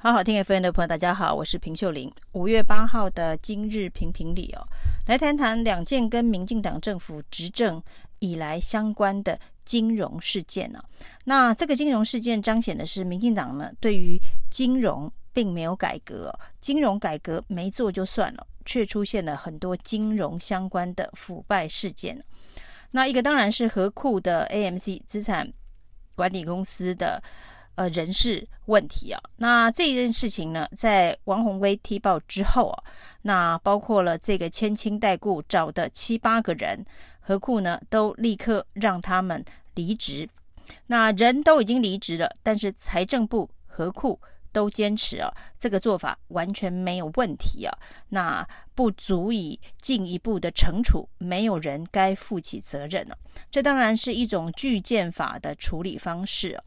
好好听 FM 的朋友，大家好，我是平秀玲。五月八号的今日评评理哦，来谈谈两件跟民进党政府执政以来相关的金融事件呢、那这个金融事件彰显的是民进党呢对于金融并没有改革，金融改革没做就算了，却出现了很多金融相关的腐败事件。那一个当然是合库的 AMC 资产管理公司的。呃，人事问题啊，那这一件事情呢，在王鸿薇踢爆之后啊，那包括了这个千金代顾找的七八个人，何库呢都立刻让他们离职。那人都已经离职了，但是财政部何库都坚持啊，这个做法完全没有问题啊，那不足以进一步的惩处，没有人该负起责任了。这当然是一种具宪法的处理方式。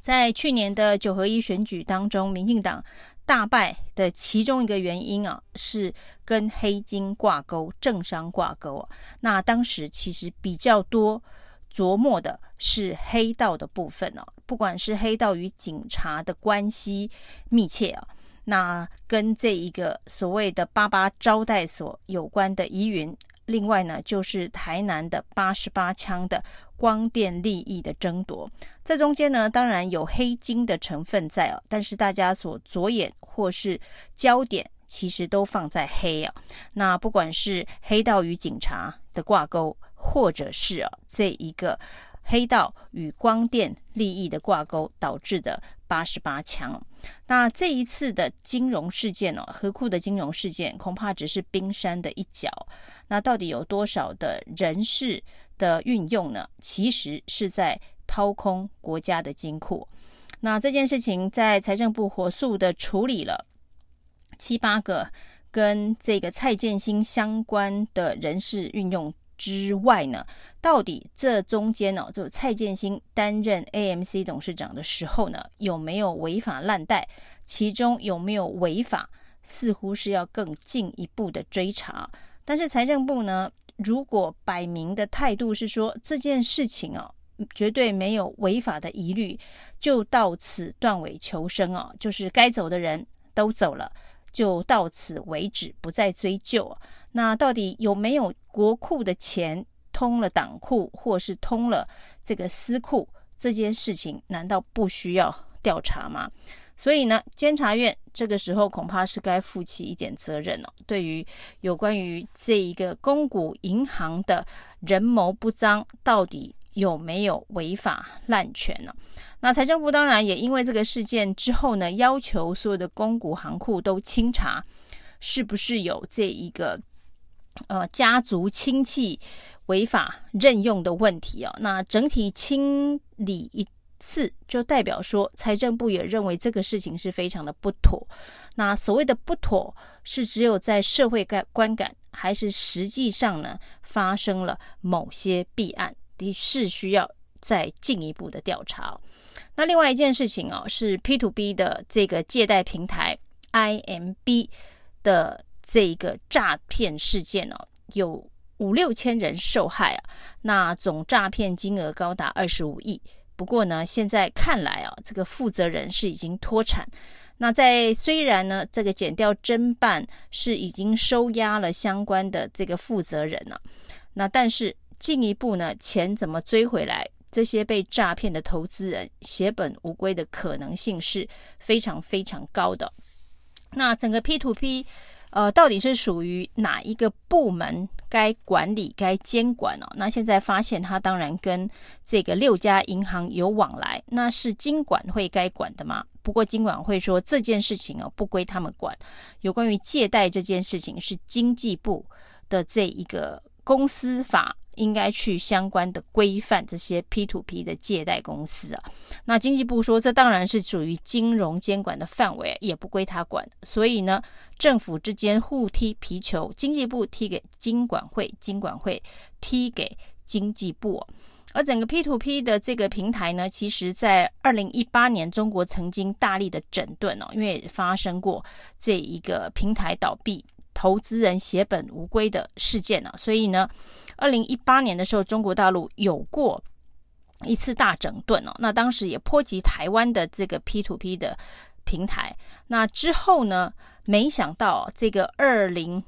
在去年的九合一选举当中，民进党大败的其中一个原因啊，是跟黑金挂钩、政商挂钩。那当时其实比较多琢磨的是黑道的部分哦、啊，不管是黑道与警察的关系密切啊，那跟这一个所谓的八八招待所有关的疑云。另外呢，就是台南的八十八枪的光电利益的争夺，这中间呢，当然有黑金的成分在哦，但是大家所着眼或是焦点，其实都放在黑啊。那不管是黑道与警察的挂钩，或者是啊这一个黑道与光电利益的挂钩导致的八十八枪。那这一次的金融事件哦，合库的金融事件恐怕只是冰山的一角。那到底有多少的人事的运用呢？其实是在掏空国家的金库。那这件事情在财政部火速的处理了七八个跟这个蔡建兴相关的人事运用之外呢，到底这中间呢，就蔡建兴担任 AMC 董事长的时候呢，有没有违法滥贷？其中有没有违法？似乎是要更进一步的追查。但是财政部呢，如果摆明的态度是说这件事情哦，绝对没有违法的疑虑，就到此断尾求生哦，就是该走的人都走了，就到此为止，不再追究。那到底有没有国库的钱通了党库，或是通了这个私库？这件事情难道不需要调查吗？所以呢，监察院这个时候恐怕是该负起一点责任了。对于有关于这一个公股银行的人谋不臧，到底有没有违法滥权呢？那财政部当然也因为这个事件之后呢，要求所有的公股行库都清查，是不是有这一个呃家族亲戚违法任用的问题啊？那整体清理一。次就代表说，财政部也认为这个事情是非常的不妥。那所谓的不妥，是只有在社会观观感，还是实际上呢发生了某些弊案，的是需要再进一步的调查。那另外一件事情哦，是 P to B 的这个借贷平台 IMB 的这个诈骗事件哦，有五六千人受害啊，那总诈骗金额高达二十五亿。不过呢，现在看来啊，这个负责人是已经脱产。那在虽然呢，这个减调侦办是已经收押了相关的这个负责人了，那但是进一步呢，钱怎么追回来？这些被诈骗的投资人血本无归的可能性是非常非常高的。那整个 P2P。呃，到底是属于哪一个部门该管理、该监管哦？那现在发现，他当然跟这个六家银行有往来，那是金管会该管的吗？不过金管会说这件事情哦，不归他们管。有关于借贷这件事情，是经济部的这一个公司法。应该去相关的规范这些 P2P 的借贷公司啊。那经济部说，这当然是属于金融监管的范围，也不归他管。所以呢，政府之间互踢皮球，经济部踢给金管会，金管会踢给经济部。而整个 P2P 的这个平台呢，其实在二零一八年，中国曾经大力的整顿哦，因为发生过这一个平台倒闭。投资人血本无归的事件呢、啊，所以呢，二零一八年的时候，中国大陆有过一次大整顿哦，那当时也波及台湾的这个 P to P 的平台。那之后呢，没想到这个二零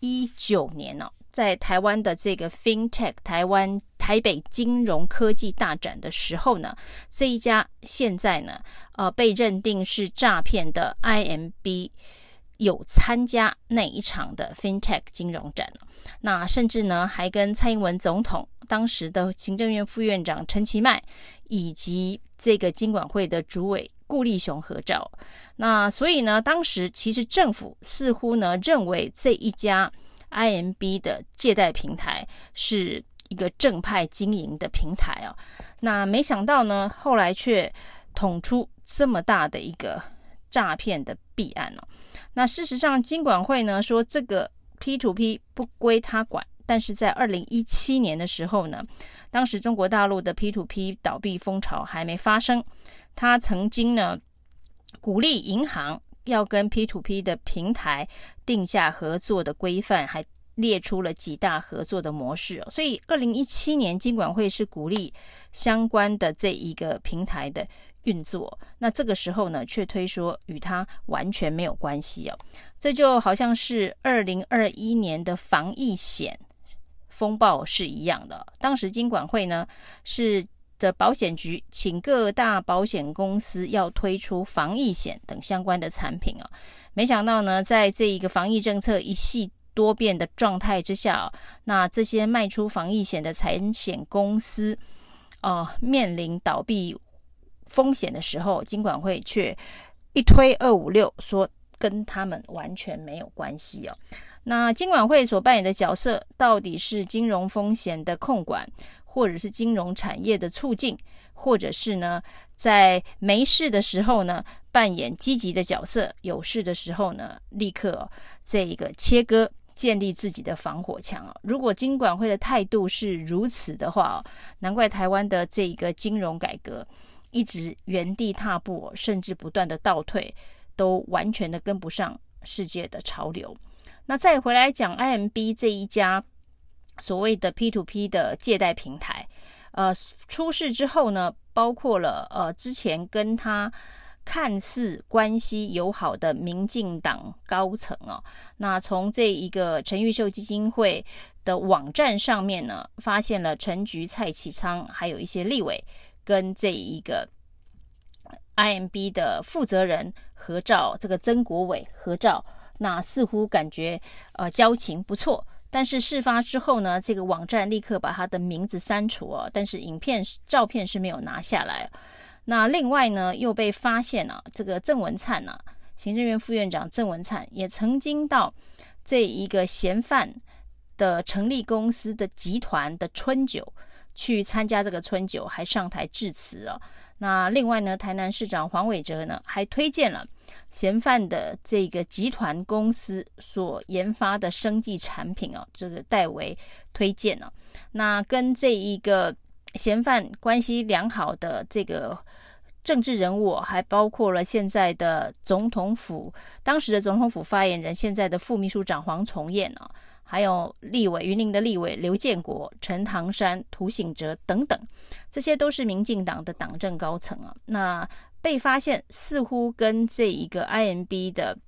一九年呢、哦，在台湾的这个 FinTech 台湾台北金融科技大展的时候呢，这一家现在呢，呃，被认定是诈骗的 IMB 有参加那一场的 FinTech 金融展，那甚至呢，还跟蔡英文总统、当时的行政院副院长陈其迈以及这个金管会的主委顾立雄合照。那所以呢，当时其实政府似乎呢认为这一家 IMB 的借贷平台是一个正派经营的平台啊。那没想到呢，后来却捅出这么大的一个诈骗的弊案哦。那事实上，金管会呢说这个 P to P 不归他管，但是在二零一七年的时候呢，当时中国大陆的 P to P 倒闭风潮还没发生，他曾经呢。鼓励银行要跟 P to P 的平台定下合作的规范，还列出了几大合作的模式。所以，二零一七年金管会是鼓励相关的这一个平台的运作。那这个时候呢，却推说与他完全没有关系哦。这就好像是二零二一年的防疫险风暴是一样的。当时金管会呢是。的保险局请各大保险公司要推出防疫险等相关的产品啊，没想到呢，在这一个防疫政策一系多变的状态之下，那这些卖出防疫险的产险公司，呃，面临倒闭风险的时候，金管会却一推二五六，说跟他们完全没有关系哦。那金管会所扮演的角色，到底是金融风险的控管？或者是金融产业的促进，或者是呢，在没事的时候呢，扮演积极的角色；有事的时候呢，立刻、这一个切割，建立自己的防火墙啊。如果金管会的态度是如此的话哦，难怪台湾的这一个金融改革一直原地踏步，甚至不断的倒退，都完全的跟不上世界的潮流。那再回来讲 IMB 这一家。所谓的 p two p 的借贷平台，呃，出事之后呢，包括了呃之前跟他看似关系友好的民进党高层哦，那从这一个陈玉秀基金会的网站上面呢，发现了陈菊、蔡启昌还有一些立委跟这一个 IMB 的负责人合照，这个曾国伟合照，那似乎感觉呃交情不错。但是事发之后呢，这个网站立刻把他的名字删除哦，但是影片、照片是没有拿下来。那另外呢，又被发现了、啊、这个郑文灿呢、啊，行政院副院长郑文灿也曾经到这一个嫌犯的成立公司的集团的春酒去参加这个春酒，还上台致辞啊。那另外呢，台南市长黄伟哲呢，还推荐了嫌犯的这个集团公司所研发的生技产品哦，这个代为推荐了。那跟这一个嫌犯关系良好的这个政治人物，还包括了现在的总统府当时的总统府发言人，现在的副秘书长黄崇彦啊。还有立委云林的立委刘建国、陈唐山、涂醒哲等等，这些都是民进党的党政高层啊。那被发现似乎跟这一个 IMB 的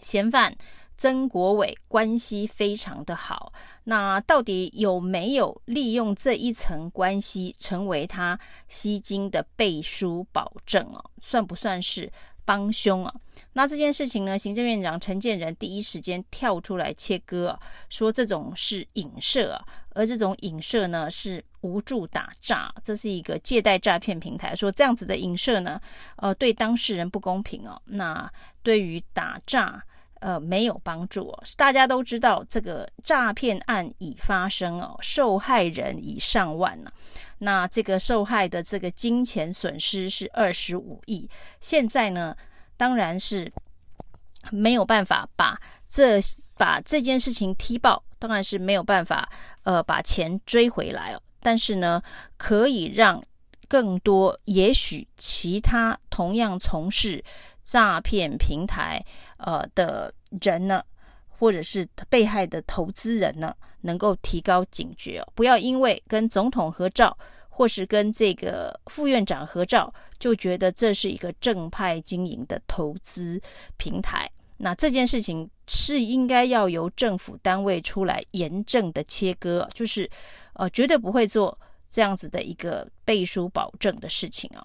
嫌犯曾国伟关系非常的好。那到底有没有利用这一层关系成为他吸金的背书保证啊？算不算是？帮凶啊！那这件事情呢，行政院长陈建仁第一时间跳出来切割啊，说这种是影射啊，而这种影射呢是无助打诈，这是一个借贷诈骗平台，说这样子的影射呢，呃，对当事人不公平哦。那对于打诈，呃，没有帮助哦。大家都知道这个诈骗案已发生哦，受害人已上万了。那这个受害的这个金钱损失是二十五亿，现在呢，当然是没有办法把这把这件事情踢爆，当然是没有办法呃把钱追回来哦。但是呢，可以让更多也许其他同样从事诈骗平台呃的人呢，或者是被害的投资人呢，能够提高警觉，不要因为跟总统合照，或是跟这个副院长合照，就觉得这是一个正派经营的投资平台。那这件事情是应该要由政府单位出来严正的切割，就是呃绝对不会做这样子的一个背书保证的事情啊。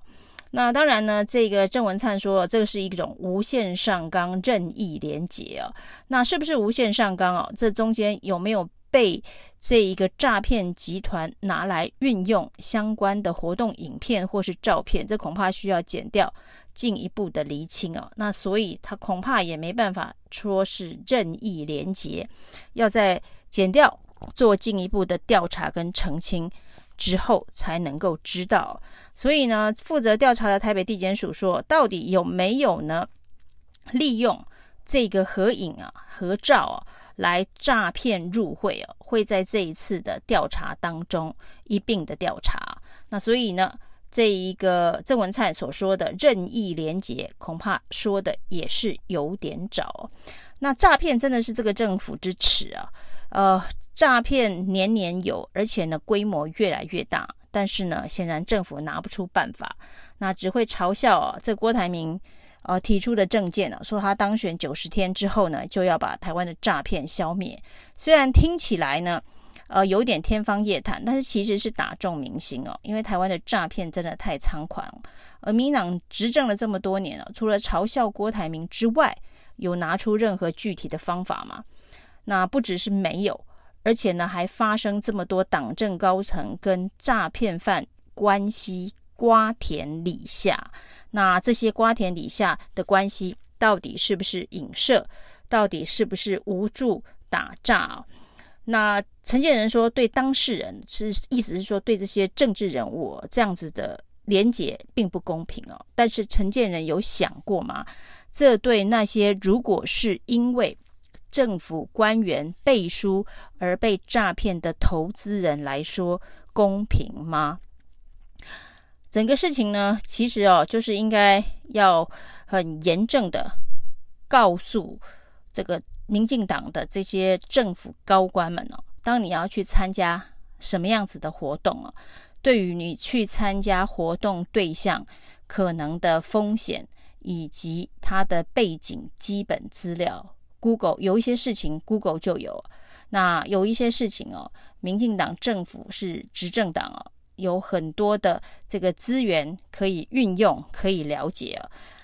那当然呢，这个郑文灿说这个是一种无限上纲、任意连结啊。那是不是无限上纲啊？这中间有没有被这一个诈骗集团拿来运用相关的活动影片或是照片？这恐怕需要剪掉进一步的厘清啊。那所以他恐怕也没办法说是任意连结，要在剪掉做进一步的调查跟澄清。之后才能够知道，所以呢，负责调查的台北地检署说，到底有没有呢？利用这个合影啊、合照啊来诈骗入会啊，会在这一次的调查当中一并的调查。那所以呢，这一个郑文灿所说的任意连结，恐怕说的也是有点早。那诈骗真的是这个政府之耻啊！呃，诈骗年年有，而且呢规模越来越大。但是呢，显然政府拿不出办法，那只会嘲笑啊。这郭台铭呃提出的政见呢，说他当选九十天之后呢，就要把台湾的诈骗消灭。虽然听起来呢，呃有点天方夜谭，但是其实是打中民心哦。因为台湾的诈骗真的太猖狂，而民党执政了这么多年了，除了嘲笑郭台铭之外，有拿出任何具体的方法吗？那不只是没有，而且呢，还发生这么多党政高层跟诈骗犯关系瓜田李下。那这些瓜田李下的关系，到底是不是影射？到底是不是无助打诈？那陈建仁说，对当事人是意思是说，对这些政治人物这样子的连结并不公平哦。但是陈建仁有想过吗？这对那些如果是因为政府官员背书而被诈骗的投资人来说公平吗？整个事情呢，其实哦，就是应该要很严正的告诉这个民进党的这些政府高官们哦，当你要去参加什么样子的活动哦，对于你去参加活动对象可能的风险以及他的背景基本资料。Google 有一些事情，Google 就有。那有一些事情哦，民进党政府是执政党哦，有很多的这个资源可以运用，可以了解。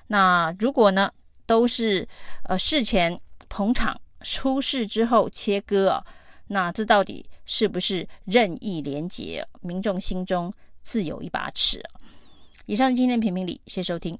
那如果呢，都是呃事前捧场，出事之后切割啊，那这到底是不是任意连结？民众心中自有一把尺。以上今天评评理，谢谢收听。